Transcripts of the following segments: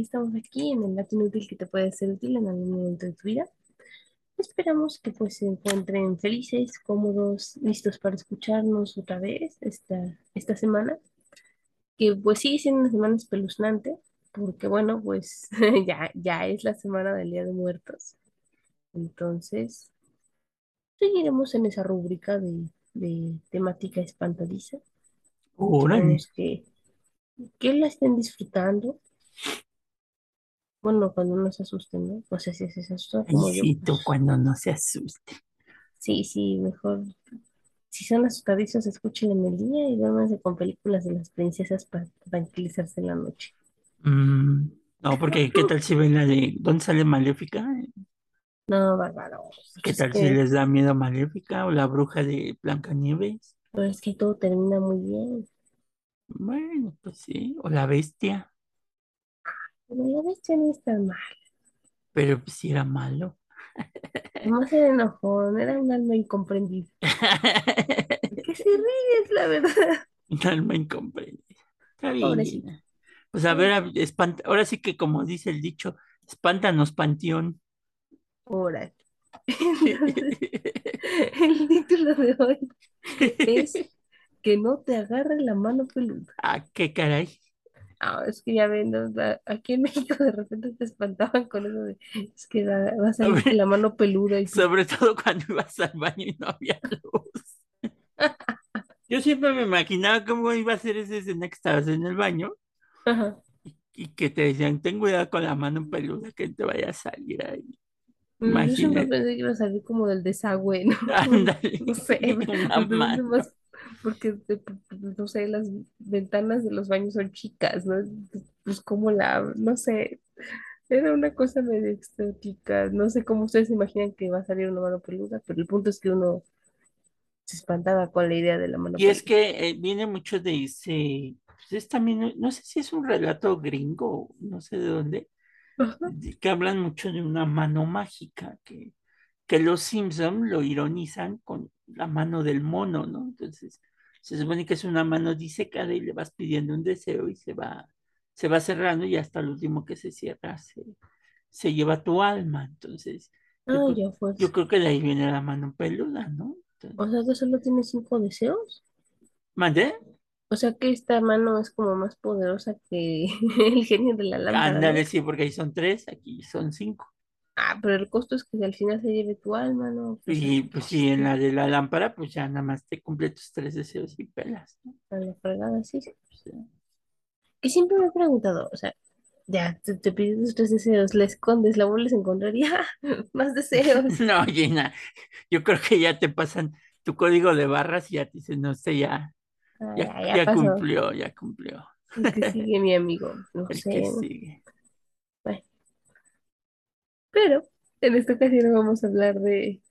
ya estamos aquí en el dato inútil que te puede ser útil en algún momento de tu vida. Esperamos que pues se encuentren felices, cómodos, listos para escucharnos otra vez esta, esta semana, que pues sigue siendo una semana espeluznante, porque bueno, pues ya, ya es la semana del Día de Muertos. Entonces, seguiremos en esa rúbrica de, de temática espantadiza. Que, que la estén disfrutando. Bueno, cuando no se asusten, ¿no? No sé si se Ay, yo. sí, tú cuando no se asuste. sí, sí, mejor. Si son asustadizos, escuchen en el día y duérmanse con películas de las princesas para tranquilizarse en la noche. Mm, no, porque ¿qué tal si ven la de ¿Dónde sale Maléfica? No, bárbaro. ¿Qué tal si les da miedo Maléfica o la bruja de Blancanieves? pero es que todo termina muy bien. Bueno, pues sí, o la bestia, Pero la bestia no está mal. pero pues sí era malo. Nomás era enojón, era un alma incomprendida. ¿Qué se ríes, la verdad? Un alma incomprendida. Está bien. Pues a ver, espanta- ahora sí que como dice el dicho, espántanos, panteón. Órale. Entonces, el título de hoy es Que no te agarre la mano peluda. Ah, qué caray. Ah, es que ya ven. La- aquí en México de repente te espantaban con eso de, es que va, va a salir Sobre- la mano peluda y Sobre todo cuando ibas al baño y no había luz. Yo siempre me imaginaba cómo iba a ser esa escena que estabas en el baño ajá. y que te decían, ten cuidado con la mano peluda que te vaya a salir ahí. Mm, Yo siempre Imagínate. pensé que iba a salir como del desagüe, ¿no? Ándale, No sé, una mano. más porque, no sé, las ventanas de los baños son chicas, ¿no? Pues como la, no sé, era una cosa medio exótica. No sé cómo ustedes se imaginan que va a salir una mano peluda, pero el punto es que uno se espantaba con la idea de la mano Y es peluda. que eh, viene mucho de ese, pues es también, no sé si es un relato gringo, no sé de dónde, Ajá. que hablan mucho de una mano mágica, que, que los Simpson lo ironizan con la mano del mono, ¿no? Entonces, se supone que es una mano disecada y le vas pidiendo un deseo y se va, se va cerrando y hasta el último que se cierra se, se lleva tu alma. Entonces, yo Ah, creo, yo creo que de ahí viene la mano peluda, ¿no? O sea que solo tiene cinco deseos. ¿mandé? O sea que esta mano es como más poderosa que el genio de la lámpara, Ándale, sí, porque ahí son tres, aquí son cinco. Ah, pero el costo es que al final se lleve tu alma, ¿no? Pues Y el pues sí, en la de la lámpara, pues ya nada más te cumple tus tres deseos y pelas, ¿no? a la fregada, sí. Que siempre me he preguntado, o sea, ya te, te pides tus tres deseos, la escondes, la vuelves a encontrar y ¡ah! más deseos. No, Gina, yo creo que ya te pasan tu código de barras y ya te dicen, no sé, ya, Ah, ya, cumplió, ya cumplió. El que sigue mi amigo, no El sé. que sigue. Bueno, pero en esta ocasión vamos a hablar de,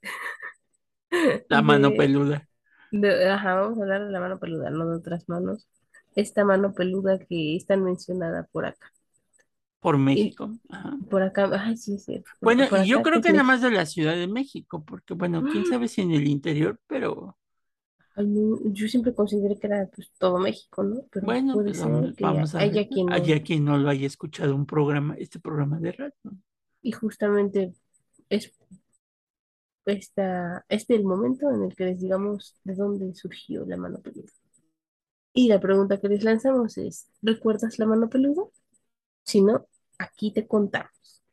La mano de, peluda de, ajá, vamos a hablar de la mano peluda, no de otras manos. Esta mano peluda que es tan mencionada por acá. por Y México. Ajá. por acá, ay, sí, sí, por, Bueno, por y yo acá que creo es que nada más de la Ciudad de México, porque bueno, quién sabe si en el interior, pero Ay, no, Yo siempre consideré que era pues, todo México, ¿no? Pero bueno, puede pues ser vamos, que vamos a ver. quien Allá no. quien no lo haya escuchado un programa, este programa de radio. Y justamente es esta, este el momento en el que les digamos de dónde surgió la mano peluda. Y la pregunta que les lanzamos es, ¿recuerdas la mano peluda? Si no, aquí te contamos.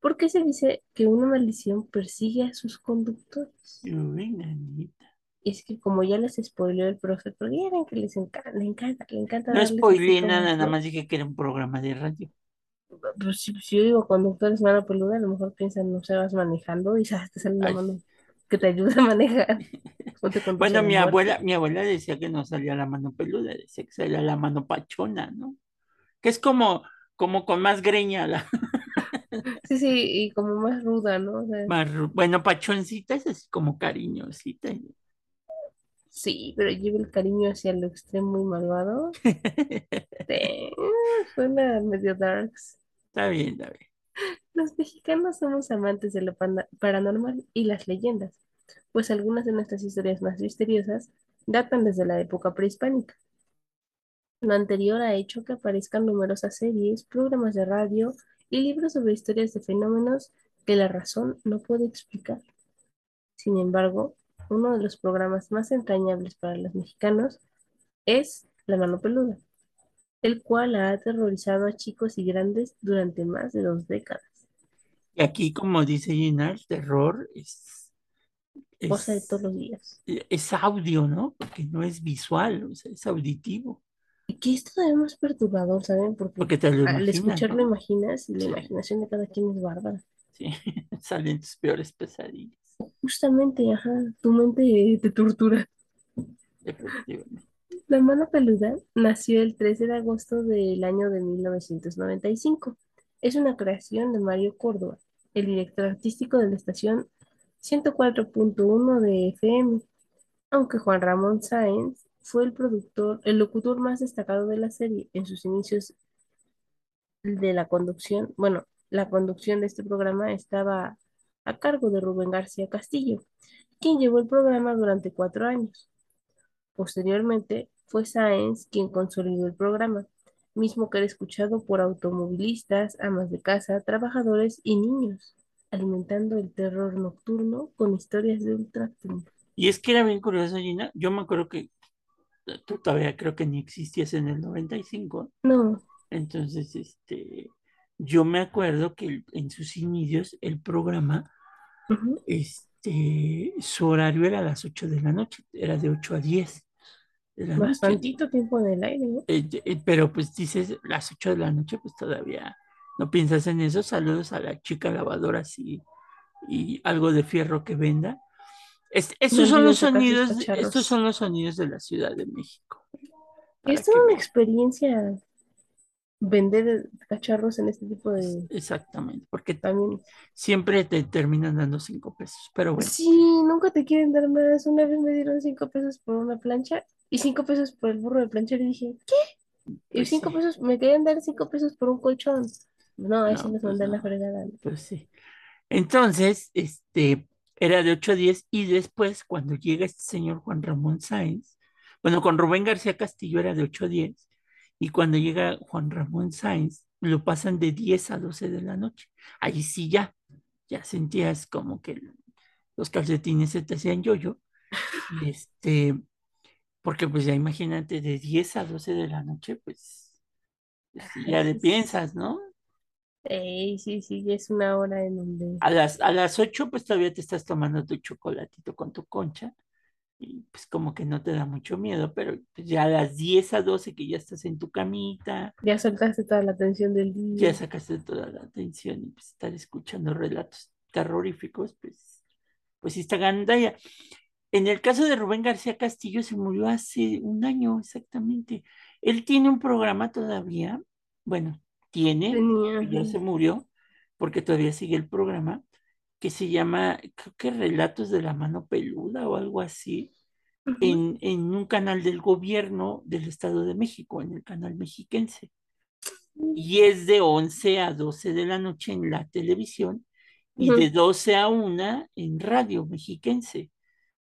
¿Por qué se dice que una maldición persigue a sus conductores? Uy, es que como ya les spoileó el profe, porque ya ven que les encanta, le encanta, le encanta No spoileé nada, nada más dije que era un programa de radio. Pues si, si yo digo conductores mano peluda, a lo mejor piensan, no sé, vas manejando y sabes, te sale una Ay. mano que te ayuda a manejar. Te Bueno, mi abuela, mi abuela decía que no salía la mano peluda, decía que salía la mano pachona, ¿no? Que es como, como con más greña, la Sí, sí, y como más ruda, ¿no? O sea, más, ru- bueno, pachoncita es así como cariñosita. sí, pero lleva el cariño hacia lo extremo y malvado. Sí, suena medio darks. Está bien, está bien. Los mexicanos somos amantes de lo paranormal y las leyendas, pues algunas de nuestras historias más misteriosas datan desde la época prehispánica. Lo anterior ha hecho que aparezcan numerosas series, programas de radio y libros sobre historias de fenómenos que la razón no puede explicar. Sin embargo, uno de los programas más entrañables para los mexicanos es La Mano Peluda, el cual ha aterrorizado a chicos y grandes durante más de dos décadas. Y aquí, como dice Gina, el terror es, Cosa de es, todos los días. es audio, ¿no? Porque no es visual, o sea, es auditivo. Y que es todavía más perturbador, ¿saben? Porque Porque te lo al imaginas, escucharlo ¿no? imaginas y la imaginación de cada quien es bárbara. sí. Salen tus peores pesadillas, Justamente, ajá, tu mente te tortura. efectivamente. La Mano Peluda nació el 13 de agosto del año de 1995. Es una creación de Mario Córdoba, el director artístico de la estación 104.1 de FM, aunque Juan Ramón Sáenz fue el productor, el locutor más destacado de la serie en sus inicios de la conducción. Bueno, la conducción de este programa estaba a cargo de Rubén García Castillo, quien llevó el programa durante cuatro años. Posteriormente, fue Sáenz quien consolidó el programa, mismo que era escuchado por automovilistas, amas de casa, trabajadores y niños, alimentando el terror nocturno con historias de ultratumba. Y es que era bien curioso, Gina. Yo me acuerdo que tú todavía creo que ni existías en el 95. No, Entonces, este, yo me acuerdo que en sus inicios el programa, este, su horario era a las 8 de la noche, era de 8 a 10 la noche. bastantito tiempo en el aire, ¿no? Eh, eh, pero pues dices, las 8 de la noche, pues todavía no piensas en eso. Saludos a la chica lavadora y, y algo de fierro que venda. Es- No estos son los sonidos, estos son los sonidos de la Ciudad de México, Es toda una vean. experiencia vender cacharros en este tipo de Exactamente, porque también. siempre te terminan dando cinco pesos, pero bueno, Sí, nunca te quieren dar más. Una vez me dieron cinco pesos por una plancha y cinco pesos por el burro de planchar y dije, ¿qué? Y pues cinco sí, pesos, me querían dar cinco pesos por un colchón. No, ahí sí no, nos pues mandan la no, fregada. pues sí. Entonces, este, era de 8 a 10 y después cuando llega este señor Juan Ramón Sáenz, bueno, con Rubén García Castillo era de 8 a 10 y cuando llega Juan Ramón Sáenz lo pasan de 10 a 12 de la noche. Ahí sí ya, ya sentías como que los calcetines se te hacían yoyo y este, porque pues ya imagínate de 10 a 12 de la noche, pues, pues sí, ya le sí, sí. piensas, ¿no? Sí, sí, ya es una hora en donde A las, a las 8 pues todavía te estás tomando tu chocolatito con tu concha y pues como que no te da mucho miedo, pero pues ya a las 10 a 12 que ya estás en tu camita, ya soltaste toda la atención del ya día. sacaste toda la atención y pues estar escuchando relatos terroríficos, pues, pues sí está gandalla. En el caso de Rubén García Castillo se murió hace un año exactamente. Él tiene un programa todavía, bueno, tiene, Tenía, ya se murió, porque todavía sigue el programa, que se llama, creo que Relatos de la Mano Peluda o algo así, en, en un canal del gobierno del Estado de México, en el canal mexiquense. Y es de 11 a 12 de la noche en la televisión y de Ujú. 12 a 1 en radio mexiquense.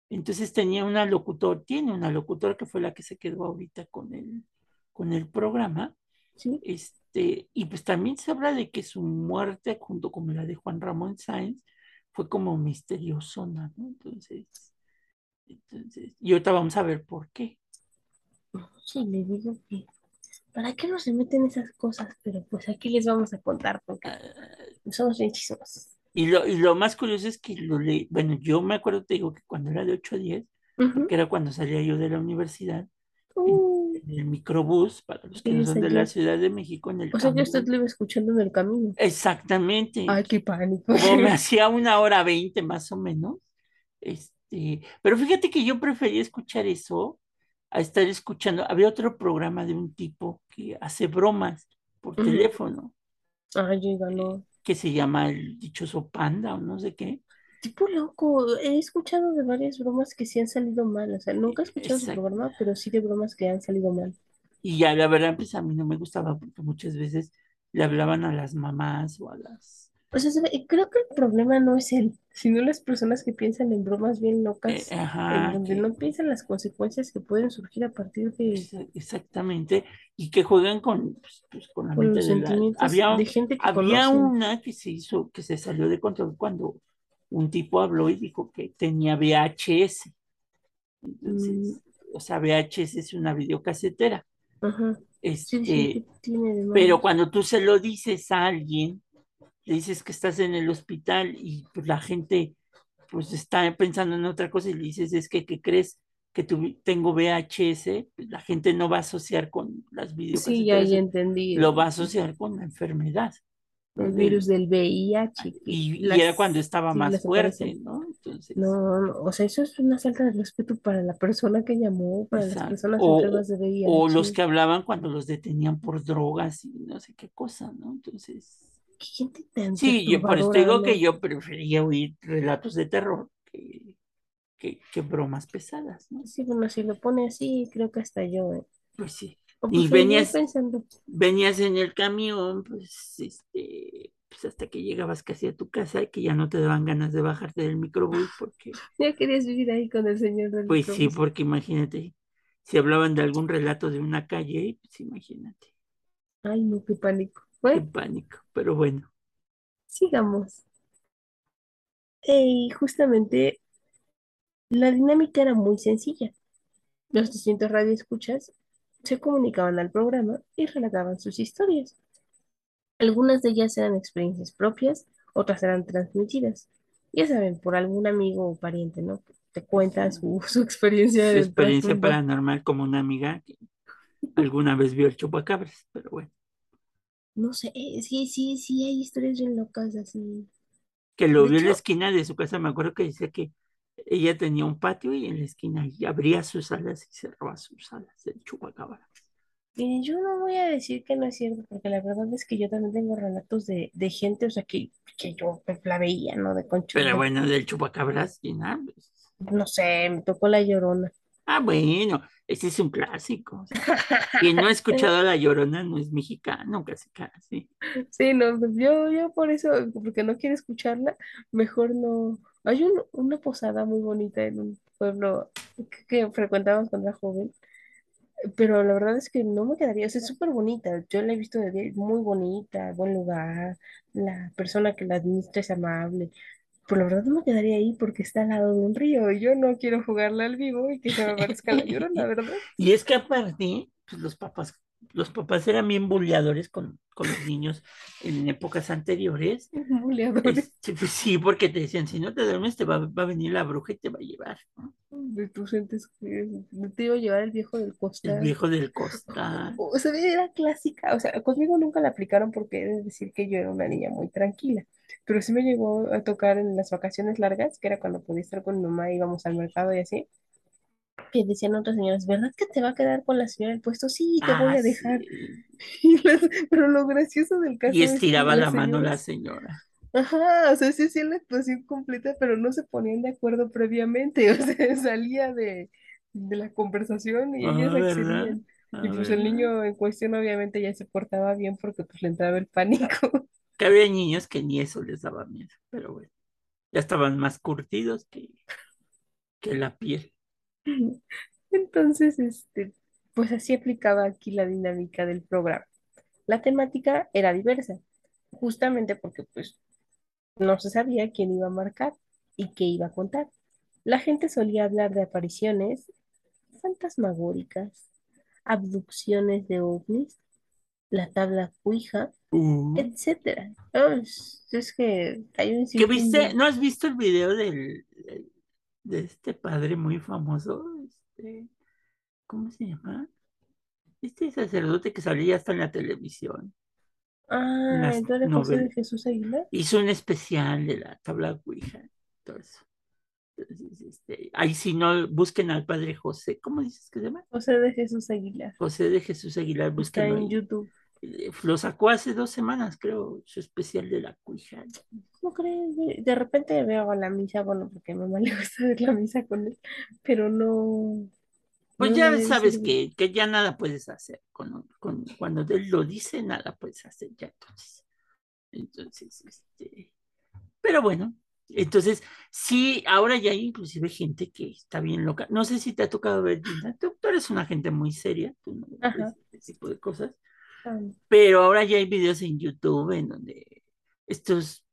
Entonces tenía una locutor, tiene una locutora que fue la que se quedó ahorita con el, con el programa. Sí. Este, y pues también se habla de que su muerte, junto con la de Juan Ramón Sáenz, fue como misteriosona, ¿no? Entonces, entonces, y ahorita vamos a ver por qué. Sí, le digo que, ¿para qué no se meten esas cosas? Pero pues aquí les vamos a contar porque Ah, somos bien chismosos. Y, lo, y lo más curioso es que lo leí, bueno, yo me acuerdo, te digo que cuando era de 8 a 10, Ujú. porque era cuando salía yo de la universidad, en, Uh, en el microbús, para los que no son de la. Ciudad de México, en el O sea que usted lo iba escuchando en el camino. Exactamente. Ay, qué pánico. Como me hacía una hora veinte más o menos. Este, pero fíjate que yo prefería escuchar eso a estar escuchando. Había otro programa de un tipo que hace bromas por teléfono, Ay, yo ganó. Que se llama el dichoso panda o no sé qué. Tipo loco, he escuchado de varias bromas que sí han salido mal. O sea, nunca he escuchado su programa, pero sí de bromas que han salido mal. Y ya la verdad, pues a mí no me gustaba porque muchas veces le hablaban a las mamás o a las O sea, creo que el problema no es él, sino las personas que piensan en bromas bien Eh, locas, en ajá, donde que no piensan las consecuencias que pueden surgir a partir de ex- exactamente, y que juegan con, pues, pues, con la con mente los de la... sentimientos Había, de gente que había conocen. una que se hizo, que se salió de control cuando un tipo habló y dijo que tenía VHS. Mm, Entonces, o sea, VHS es una videocasetera. ajá. Sí, sí, ¿qué Este, tiene pero cuando tú se lo dices a alguien, le dices que estás en el hospital y pues la gente pues está pensando en otra cosa y le dices, es que, ¿qué crees? Que tu, tengo VHS, pues, la gente no va a asociar con las Sí, ya, ya entendí lo va a asociar con la enfermedad, el virus Del, VIH, que y, y era cuando estaba más fuerte. ¿no? Entonces, No, no, o sea, eso es una falta de respeto para la persona que llamó, para las personas o, enfermas de o los VIH. que hablaban cuando los detenían por drogas y no sé qué cosa, ¿no? Entonces, ¿Qué gente tan sí, yo por eso te digo que yo prefería oír relatos de terror que, que, que bromas pesadas, ¿no? Sí, bueno, si lo pone así, creo que hasta yo, ¿eh? Pues sí. Y ir venías, pensando, venías en el camión, pues, este, pues hasta que llegabas casi a tu casa y que ya no te daban ganas de bajarte del microbús, porque, ya querías vivir ahí con el señor del pues sí, porque imagínate, si hablaban de algún relato de una calle, pues imagínate, Ay, no, qué pánico. Qué Bueno, pánico, pero bueno, sigamos. Y justamente la dinámica era muy sencilla. Los distintos radioescuchas se comunicaban al programa y relataban sus historias. Algunas de ellas eran experiencias propias, otras eran transmitidas. Ya saben, por algún amigo o pariente, ¿no? Te cuenta su, su experiencia su del experiencia trasfondo. paranormal como una amiga que alguna vez vio el chupacabras, pero bueno, No sé, eh, sí, sí, sí, hay historias bien locas así. que lo De vio en la esquina de su casa, me acuerdo que decía que ella tenía un patio y en la esquina y abría sus alas y cerraba sus alas, el chupacabras. miren, yo no voy a decir que no es cierto, porque la verdad es que yo también tengo relatos de, de gente, o sea, que, que yo pues, la veía, ¿no? De concho, Pero bueno, del chupacabras, y nada, pues. no sé, me tocó la llorona. Ah, bueno, ese es un clásico. O sea, quien no ha escuchado a La Llorona no es mexicano, casi casi. Sí, no, pues yo, yo por eso, porque no quiero escucharla, mejor no. Hay un- una posada muy bonita en un pueblo que, que frecuentábamos cuando era joven, pero la verdad es que no me quedaría, o sea, es súper bonita. Yo la he visto de día, muy bonita, buen lugar, la persona que la administra es amable, pero la verdad no me quedaría ahí porque está al lado de un río y yo no quiero jugarla al vivo y que se me aparezca la llorona, ¿verdad? Y es que aparte, pues los papás, los papás eran bien buleadores con, con los niños en épocas anteriores. Buleadores Este, pues sí, porque te decían, si no te duermes, te va, va a venir la bruja y te va a llevar, ¿no? de tus entes que te iba a llevar el viejo del El costal. viejo del costal. O sea, era clásica, o sea, conmigo nunca la aplicaron porque de decir que yo era una niña muy tranquila, pero sí me llegó a tocar en las vacaciones largas, que era cuando podía estar con mi mamá, íbamos al mercado y así, que decían otras señoras, ¿verdad que te va a quedar con la señora del puesto? Sí, te voy Ah, a dejar. sí. Y las- pero lo gracioso del Y caso es que estiraba la mano la señora. ajá, o sea, sí hacían la actuación completa, pero no se ponían de acuerdo previamente, o sea, salía de, de la conversación y ellas Ah, accedían. Y pues el niño en cuestión obviamente ya se portaba bien porque pues le entraba el pánico. Que había niños que ni eso les daba miedo, pero bueno, ya estaban más curtidos que, que la piel. Entonces, este, pues así aplicaba aquí la dinámica del programa. La temática era diversa, justamente porque pues no se sabía quién iba a marcar y qué iba a contar. La gente solía hablar de apariciones fantasmagóricas, abducciones de ovnis, la tabla Ouija, Uh, etcétera. No, es, es que hay un ¿Qué viste? de... ¿No has visto el video del, del- de este padre muy famoso? Este, ¿cómo se llama? Este sacerdote que salía hasta en la televisión, Ah, entonces José de. Jesús Aguilar. Hizo un especial de la tabla Ouija, todo eso. Entonces, este, ahí si no, busquen al padre José, ¿cómo dices que se llama? José de Jesús Aguilar. José de Jesús Aguilar, Está búsquenlo en ahí. YouTube. Eh, Lo sacó hace dos semanas, creo, su especial de la Ouija. ¿No crees? De, de repente veo a la misa, bueno, porque a mi mamá le gusta ver la misa con él, pero no, Pues no ya sabes que, que ya nada puedes hacer. Con, con- cuando él lo dice, nada puedes hacer ya entonces. Entonces, este, pero bueno, entonces, sí, ahora ya hay inclusive gente que está bien loca. No sé si te ha tocado ver, tú, tú eres una gente muy seria, tú no ves Ajá. ese tipo de cosas, pero ahora ya hay videos en YouTube en donde estos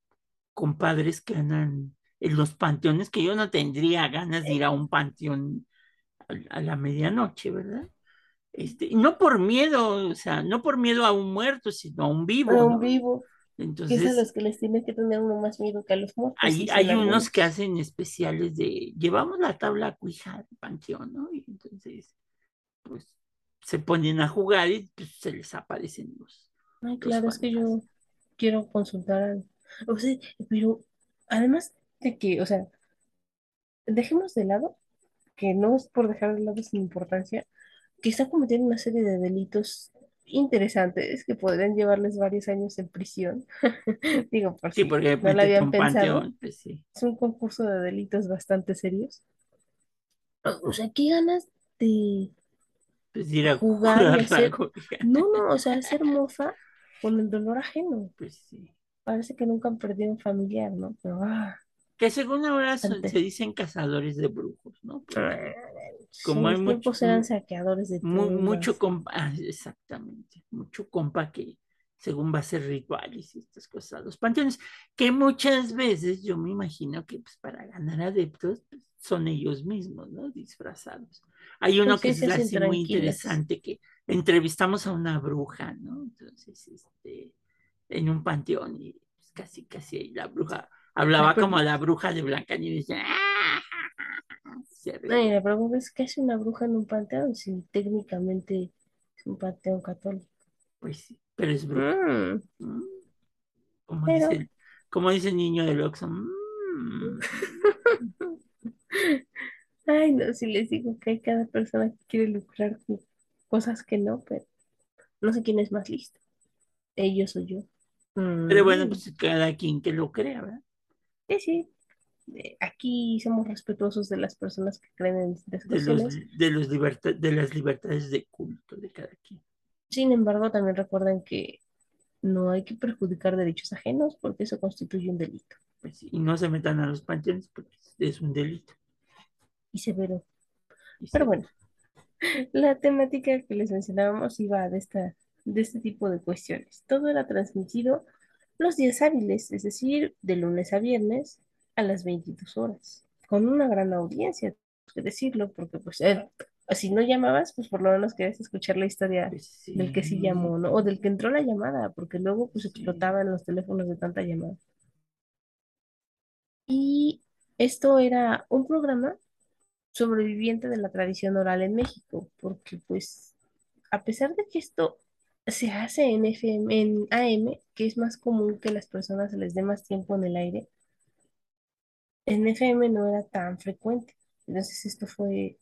compadres que andan en los panteones, que yo no tendría ganas de ir a un panteón a, a la medianoche, ¿verdad? Este, no por miedo, o sea, no por miedo a un muerto, sino a un vivo, Un ¿no? vivo, que es a Entonces, los que les tiene que tener uno más miedo que a los muertos, hay, hay unos que hacen especiales de, llevamos la tabla cuija del panteón, ¿no? Y entonces, pues, se ponen a jugar y pues, se les aparecen los, Ay, los claro, es que yo quiero consultar al... O sea, pero además de que, o sea, dejemos de lado, que no es por dejar de lado sin importancia, que está cometiendo una serie de delitos interesantes que podrían llevarles varios años en prisión. Digo, por Sí, si porque no lo a habían pensado, panteón, pues sí, es un concurso de delitos bastante serios. O sea, qué ganas de pues ir a jugar hacer... No, no, o sea, hacer mofa con el dolor ajeno. pues sí. Parece que nunca han perdido un familiar, ¿no? Pero, ah, Que según ahora son- se dicen cazadores de brujos, ¿no? ah, Porque En como hay mucho, eran saqueadores de mu- mucho compa, ah, exactamente, mucho compa que según va a ser rituales y estas cosas, los panteones, que muchas veces yo me imagino que pues, para ganar adeptos pues, son ellos mismos, ¿no? Disfrazados. Hay uno que es así muy interesante que entrevistamos a una bruja, ¿no? Entonces, este, en un panteón y pues, casi, casi ahí la bruja hablaba pero, como la bruja de Blancanieves. ¡Ah! Ay, reía. la pregunta es, ¿qué hace una bruja en un panteón si técnicamente es un panteón católico? Pues sí, pero es bruja. Mm, ¿no? Como dice pero, como dice el niño del Oxxo. "Mm". ay, no, si les digo que hay cada persona que quiere lucrar con cosas que no, pero no sé quién es más listo, ellos o yo. Pero bueno, Mm, pues cada quien que lo crea, ¿verdad? sí, sí, aquí somos respetuosos de las personas que creen en distintas De los, de los de las libertades de culto de cada quien. Sin embargo, también recuerden que no hay que perjudicar derechos ajenos porque eso constituye un delito Pues y no se metan a los panteones porque es un delito. Y severo. Y Pero bueno, la temática que les mencionábamos iba de esta, de este tipo de cuestiones. Todo era transmitido los días hábiles, es decir, de lunes a viernes a las 22 horas, con una gran audiencia, hay que decirlo, porque pues eh, si no llamabas, pues por lo menos querías escuchar la historia Pues del que sí llamó, ¿no? O del que entró la llamada, porque luego pues explotaban los teléfonos de tanta llamada. Y esto era un programa sobreviviente de la tradición oral en México, porque pues a pesar de que esto se hace en FM, en AM, que es más común que las personas se les dé más tiempo en el aire, en FM no era tan frecuente. Entonces esto fue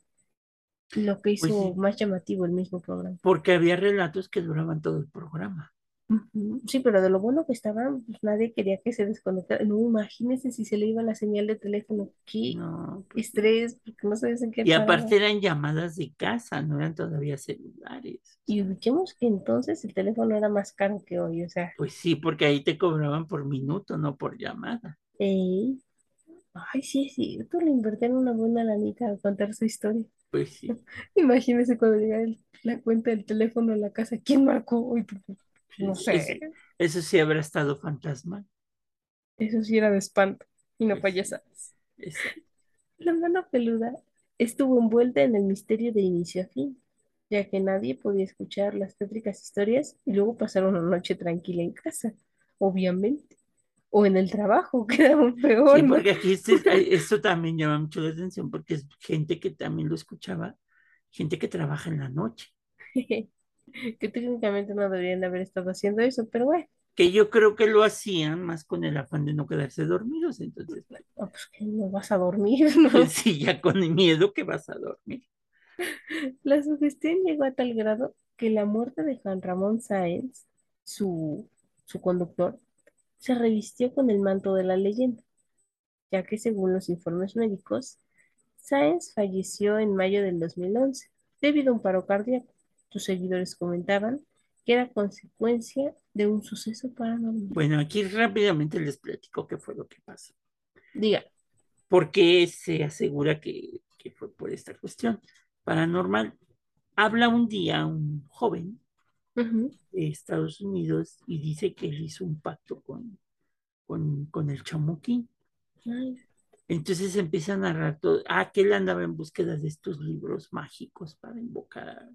lo que Pues hizo sí, más llamativo el mismo programa. porque había relatos que duraban todo el programa. Ujú. Sí, pero de lo bueno que estaban, pues nadie quería que se desconectara. No, imagínense si se le iba la señal de teléfono. Qué No, pues no. estrés, porque no sabes en qué Y paraba. aparte eran llamadas de casa, no eran todavía celulares. Y ubiquemos que entonces el teléfono era más caro que hoy, o sea, pues sí, porque ahí te cobraban por minuto, no por llamada. ey, ay, sí es cierto, le invirtieron una buena lanita a contar su historia. Pues sí, Imagínese cuando llega el- la cuenta del teléfono a la casa, ¿quién marcó? Uy, no sé, eso sí habrá estado fantasma. eso sí era de espanto y no Pues sí, payasadas. exacto. La mano peluda estuvo envuelta en el misterio de inicio a fin, ya que nadie podía escuchar las tétricas historias y luego pasar una noche tranquila en casa, obviamente, o en el trabajo, que era aún Sí, peor, ¿no? porque aquí este- esto también llama mucho la atención porque es gente que también lo escuchaba, gente que trabaja en la noche, que técnicamente no deberían haber estado haciendo eso, pero bueno, que yo creo que lo hacían más con el afán de no quedarse dormidos, entonces, oh, pues que no vas a dormir, ¿no? sí, ya con el miedo que vas a dormir. La sugestión llegó a tal grado que la muerte de Juan Ramón Sáenz, su, su conductor, se revistió con el manto de la leyenda, ya que según los informes médicos, Sáenz falleció en mayo del 2011 debido a un paro cardíaco. Sus seguidores comentaban que era consecuencia de un suceso paranormal. Bueno, aquí rápidamente les platico qué fue lo que pasó. Diga. ¿Por qué se asegura que, que fue por esta cuestión paranormal? Habla un día un joven de Estados Unidos y dice que él hizo un pacto con, con, con el chamuquín. Ay, Entonces empieza a narrar todo. Ah, que él andaba en búsqueda de estos libros mágicos para invocar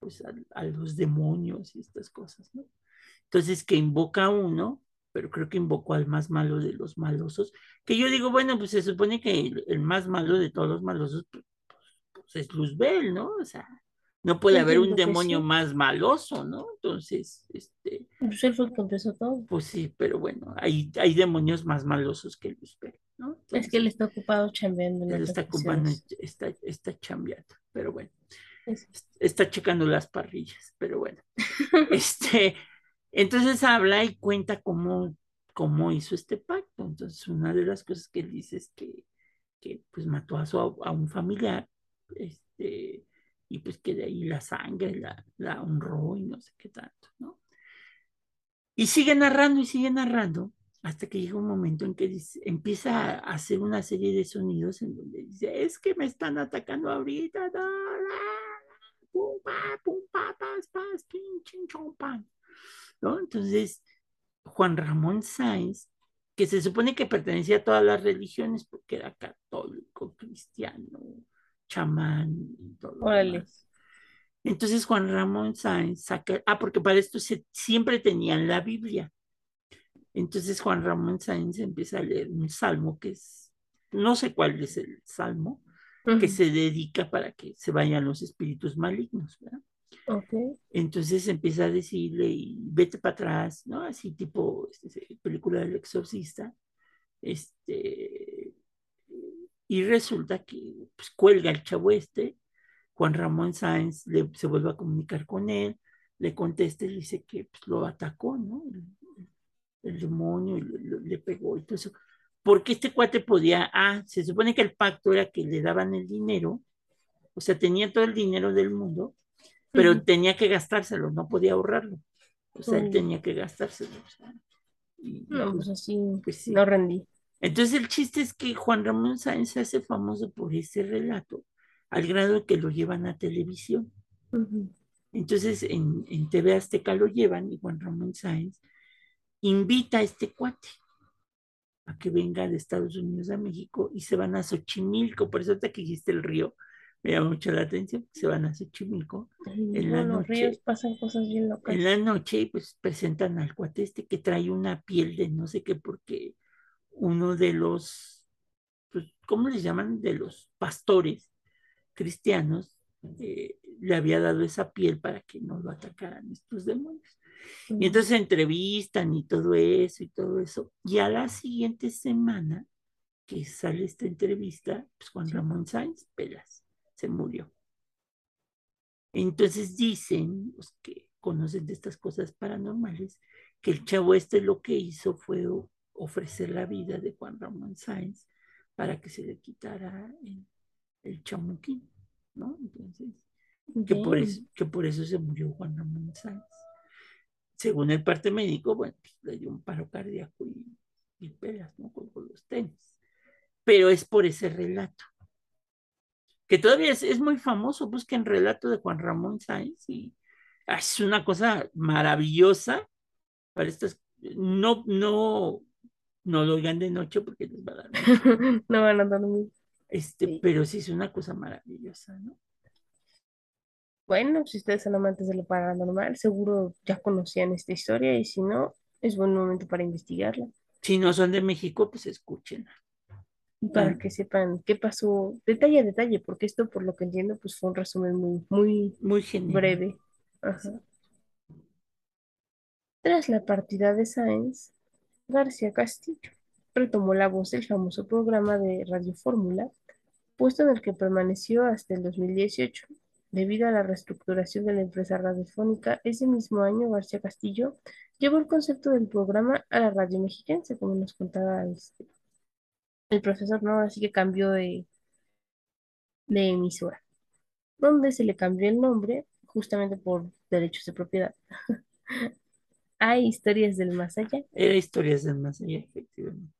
pues, a, a los demonios y estas cosas, ¿no? Entonces que invoca a uno, pero creo que invocó al más malo de los malosos, que yo digo, bueno, pues se supone que el, el más malo de todos los malosos pues, pues, es Luzbel, ¿no? O sea, no puede haber un demonio sí. más maloso, ¿no? Entonces, este, Pues él fue el que empezó todo. pues sí, pero bueno, hay, hay demonios más malosos que Luzbel, ¿no? Es que él Entonces, está ocupado chambeando en él está ocupando, está, está chambeando, pero bueno, está checando las parrillas, pero bueno. Este, entonces habla y cuenta cómo, cómo hizo este pacto. Entonces, una de las cosas que él dice es que, que pues mató a, su, a un familiar, este, y pues que de ahí la sangre la, la honró y no sé qué tanto, ¿no? Y sigue narrando y sigue narrando hasta que llega un momento en que dice- empieza a hacer una serie de sonidos en donde dice, es que me están atacando ahorita, da, la, pum, pa, pum, pa, pas, pas, chin, chin, chon, pan. ¿no? Entonces, Juan Ramón Sáenz, que se supone que pertenecía a todas las religiones porque era católico, cristiano, chamán y todo lo Órale. demás. Entonces Juan Ramón Sáenz saca, ah, porque para esto se, siempre tenían la Biblia. Entonces Juan Ramón Sáenz empieza a leer un salmo que es, no sé cuál es el salmo, que se dedica para que se vayan los espíritus malignos, ¿verdad? Ok. Entonces empieza a decirle, y vete para atrás, ¿no? Así tipo este, película del exorcista. Este, y resulta que pues, cuelga el chavo este, Juan Ramón Sáenz le, se vuelve a comunicar con él, le contesta y dice que pues, lo atacó, ¿no? El, el demonio y le, le, pegó y todo eso. Porque este cuate podía, ah, se supone que el pacto era que le daban el dinero, o sea, tenía todo el dinero del mundo, pero tenía que gastárselo, no podía ahorrarlo. O sea, él tenía que gastárselo. O sea, y, No, pues, pues así pues sí. no rendí. Entonces el chiste es que Juan Ramón Sáenz se hace famoso por ese relato, al grado de que lo llevan a televisión. Entonces en, en TV Azteca lo llevan y Juan Ramón Sáenz invita a este cuate a que venga de Estados Unidos a México y se van a Xochimilco, por eso hasta que dijiste el río, me llama mucho la atención, se van a Xochimilco en la en los noche. ríos pasan cosas bien locas. En la noche, pues presentan al cuate este que trae una piel de no sé qué, porque uno de los, pues, ¿cómo les llaman? De los pastores cristianos eh, le había dado esa piel para que no lo atacaran estos demonios. Y entonces entrevistan y todo eso y todo eso. Y a la siguiente semana que sale esta entrevista, pues Juan. Ramón Sáenz, pelas, se murió. Entonces dicen los que conocen de estas cosas paranormales que el chavo este lo que hizo fue ofrecer la vida de Juan Ramón Sáenz para que se le quitara el, el chamuquín, ¿no? Entonces, que por, eso, que por eso se murió Juan Ramón Sáenz. Según el parte médico, bueno, pues, le dio un paro cardíaco y, y pelas, ¿no? Con, con los tenis. Pero es por ese relato que todavía es, es, muy famoso, busquen relato de Juan Ramón Sáenz y ah, es una cosa maravillosa para estas, no, no, no lo oigan de noche porque les va a dar No van a dormir. este, Sí. pero sí es una cosa maravillosa, ¿no? Bueno, si ustedes son amantes de lo paranormal, seguro ya conocían esta historia y si no, es buen momento para investigarla Si no son de México, pues escuchen. y para Ah. que sepan qué pasó detalle a detalle, porque esto, por lo que entiendo, pues fue un resumen muy, muy Muy genial. breve. Ajá. Tras la partida de Sáenz, García Castillo retomó la voz del famoso programa de Radio Fórmula, puesto en el que permaneció hasta el 2018. Debido a la reestructuración de la empresa radiofónica, ese mismo año García Castillo llevó el concepto del programa a la radio mexiquense, como nos contaba este, el profesor, ¿no? Así que cambió de, emisora, donde se le cambió el nombre justamente por derechos de propiedad. Hay historias del más allá. Era historias del más allá, efectivamente.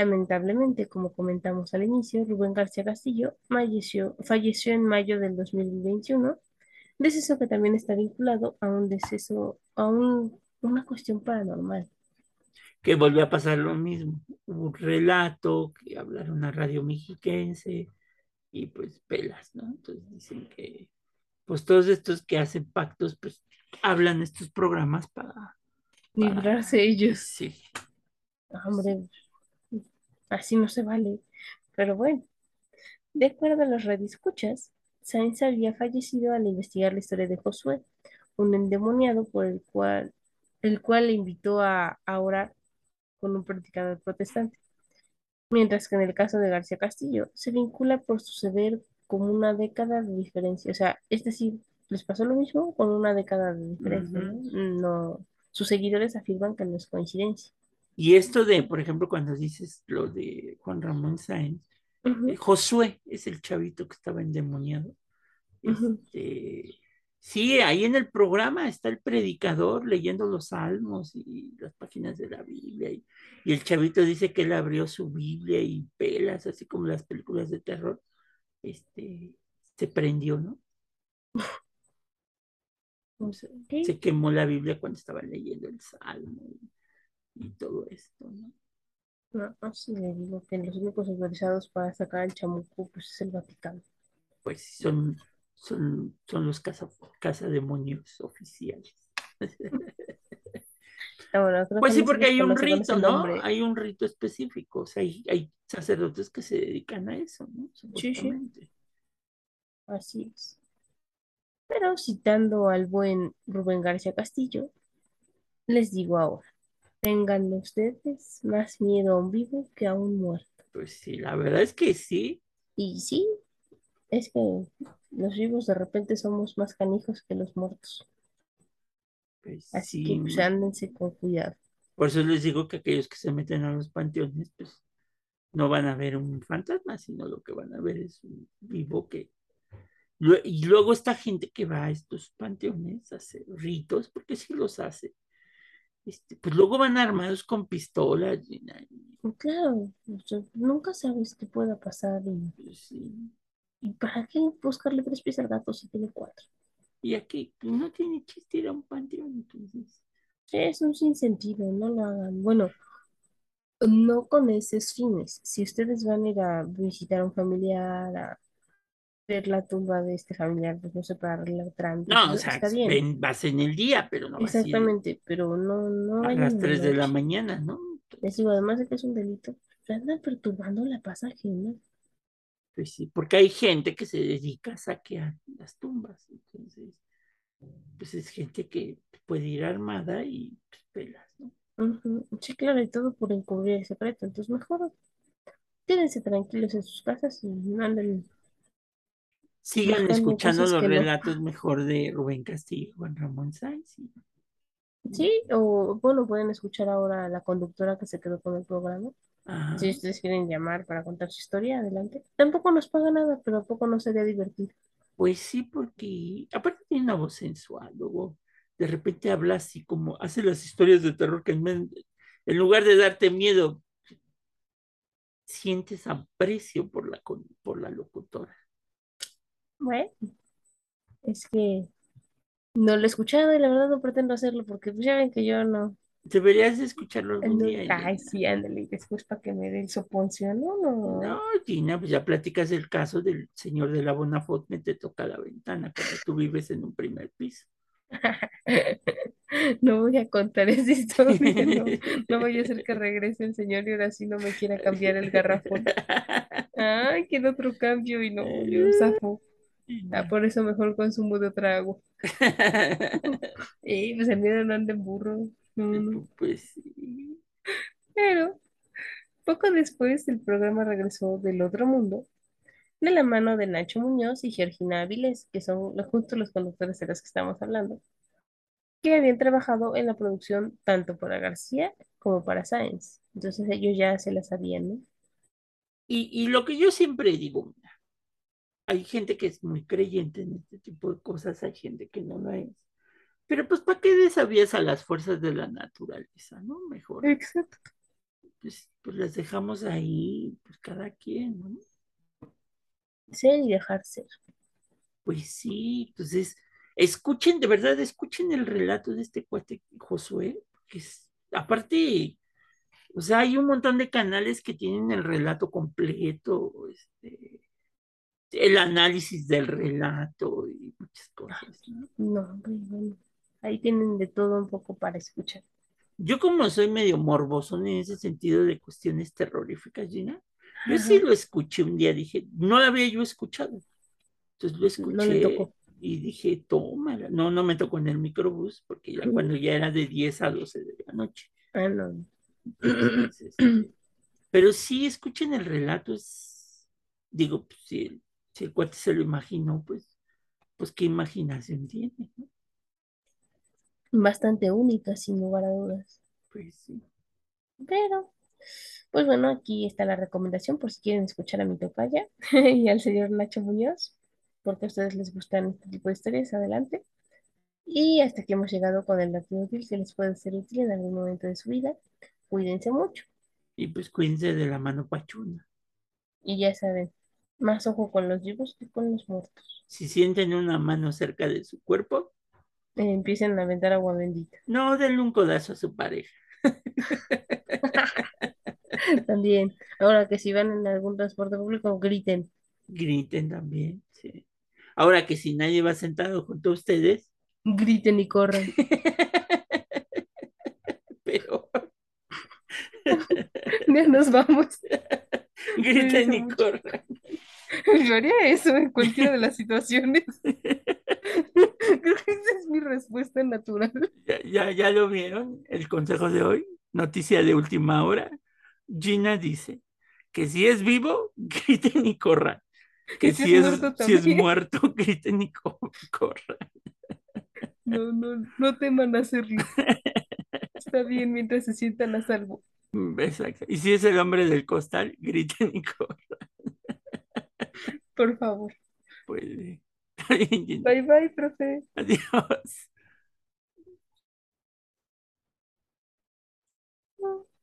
Lamentablemente, como comentamos al inicio, Rubén García Castillo falleció, falleció en mayo del 2021, deceso que también está vinculado a un deceso, a un- una cuestión paranormal. Que volvió a pasar lo mismo. Hubo un relato que hablaron a Radio Mexiquense y pues pelas, ¿no? Entonces dicen que, pues todos estos que hacen pactos, pues hablan estos programas para, para... Librarse ellos. Sí, Ah, Hombre, así no se vale. Pero bueno, de acuerdo a los radioescuchas, Sainz había fallecido al investigar la historia de Josué, un endemoniado por el cual, el cual le invitó a, a orar con un predicador protestante. Mientras que en el caso de García Castillo, se vincula por suceder como una década de diferencia. O sea, es decir, les pasó lo mismo con una década de diferencia. No, sus seguidores afirman que no es coincidencia. Y esto de, por ejemplo, cuando dices lo de Juan Ramón Sáenz, eh, Josué es el chavito que estaba endemoniado. Este, sí, ahí en el programa está el predicador leyendo los salmos y las páginas de la Biblia. Y, y el chavito dice que él abrió su Biblia y pelas, así como las películas de terror. Este, se prendió, ¿no? Se, quemó la Biblia cuando estaban leyendo el salmo y, y todo esto, ¿no? No, sí le digo que los únicos autorizados para sacar al chamuco pues es el Vaticano. Pues son, son, son los caza, cazademonios oficiales. Ahora, Pues sí, porque hay un rito, ¿no? Hay un rito específico, o sea, hay, hay sacerdotes que se dedican a eso, ¿no? Sí, sí. Así es. Pero citando al buen Rubén García Castillo, les digo ahora, tengan ustedes más miedo a un vivo que a un muerto. Pues sí, la verdad es que sí, Y sí, es que los vivos de repente somos más canijos que los muertos. pues Así sí. que pues ándense con cuidado. Por eso les digo que aquellos que se meten a los panteones, pues no van a ver un fantasma, sino lo que van a ver es un vivo que... Y luego esta gente que va a estos panteones a hacer ritos, porque sí los hace, este, pues luego van armados con pistolas y, Y Claro, o sea, nunca sabes qué pueda pasar y, pues, sí. y para qué buscarle tres pies al gato si tiene cuatro. Y aquí pues, no tiene chiste ir a un panteón, entonces. Es un sinsentido, no lo hagan. Bueno, no con esos fines. Si ustedes van a ir a visitar a un familiar, a ver la tumba de este familiar, pues no sé, para arreglar trámites, No, o eso sea, está bien. ven, vas en el día, pero no vas a ir Exactamente, pero no, no a las en la 3 de la mañana, ¿no? Les digo, además de que es un delito, pues andan perturbando la paz ajena. Pues sí, porque hay gente que se dedica a saquear las tumbas, entonces, pues es gente que puede ir armada y pues, pelas, ¿no? Ujú, Sí, claro, y todo por encubrir el secreto. Entonces, mejor quédense tranquilos en sus casas y no anden Sigan escuchando los no. relatos mejor de Rubén Castillo Juan Ramón Sáenz. y- Sí, o bueno, pueden escuchar ahora a la conductora que se quedó con el programa. Ajá. Si ustedes quieren llamar para contar su historia, adelante. Tampoco nos paga nada, pero tampoco no sería divertido. Pues sí, porque aparte tiene una voz sensual, luego de repente habla así como hace las historias de terror que en, en lugar de darte miedo, sientes aprecio por la, por la locutora. Bueno, es que no lo he escuchado y la verdad no pretendo hacerlo porque pues, ya ven que yo no. Deberías de escucharlo algún no- día. ay, sí, ándale, después para que me dé el soponcio. No, no. No, Gina, pues ya platicas el caso del señor de la Bonafont me te toca la ventana cuando tú vives en un primer piso. No voy a contar esa historia, no, no vaya a ser que regrese el señor y ahora sí no me quiera cambiar el garrafón. Ay, quiero otro cambio y no, yo zafo. Ah, por eso mejor consumo de otra agua. Y pues el miedo no anda en burro. No. Pues sí. Pero poco después el programa regresó del otro mundo de la mano de Nacho Muñoz y Georgina Avilés, que son justo los conductores de los que estamos hablando, que habían trabajado en la producción tanto para García como para Sáenz. Entonces ellos ya se la sabían, ¿no? Y, y lo que yo siempre digo, mira, hay gente que es muy creyente en este tipo de cosas, hay gente que no lo es. Pero pues, ¿para qué desafías a las fuerzas de la naturaleza, no? Mejor, Exacto. pues, pues las dejamos ahí, pues cada quien, ¿no? Ser y dejar ser. Pues sí, entonces, escuchen, de verdad, escuchen el relato de este cuate Josué, que es, aparte, o sea, hay un montón de canales que tienen el relato completo, este, el análisis del relato y muchas cosas, ¿no? No, pues bueno. Ahí tienen de todo un poco para escuchar. Yo como soy medio morbosón en ese sentido de cuestiones terroríficas, Gina, yo sí lo escuché un día, dije, no lo había yo escuchado. Entonces lo No escuché tocó. y dije, tómala. No, no me tocó en el microbús porque ya cuando ya era de 10 a 12 de la noche. Ah, no. Entonces, este, pero sí escuchen el relato, es, digo, pues, el, si el cuate se lo imaginó, pues, pues qué imaginación tiene, ¿no? Bastante única, sin lugar a dudas. Pues sí. Pero, pues bueno, aquí está la recomendación por si quieren escuchar a mi tocaya y al señor Nacho Muñoz, porque a ustedes les gustan este tipo de historias, adelante. Y hasta aquí hemos llegado con el dato útil que les puede ser útil en algún momento de su vida. Cuídense mucho Y pues cuídense de la mano pachuna. y ya saben, más ojo con los vivos que con los muertos. Si sienten una mano cerca de su cuerpo, Eh, empiecen a aventar agua bendita. no denle un codazo a su pareja. También, ahora que si van en algún transporte público, griten. Griten también, sí. Ahora que si nadie va sentado junto a ustedes, Griten y corran. pero Ya nos vamos. griten y mucho. Yo haría eso en cualquiera de las situaciones. Creo que esa es mi respuesta natural. Ya, ya, ya lo vieron, el consejo de hoy, noticia de última hora. Gina dice que si es vivo, griten y corran. Que si si es muerto si es también. muerto, griten y co- corran. No, no, no teman hacerlo. Está bien mientras se sientan a salvo. Exacto. Y si es el hombre del costal, griten y corran. Por favor. Pues. Bye bye, profe. Adiós.